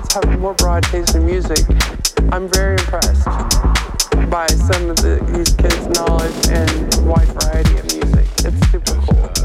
kids have more broad taste in music. I'm very impressed by some of the, these kids' knowledge and wide variety of music. It's super cool.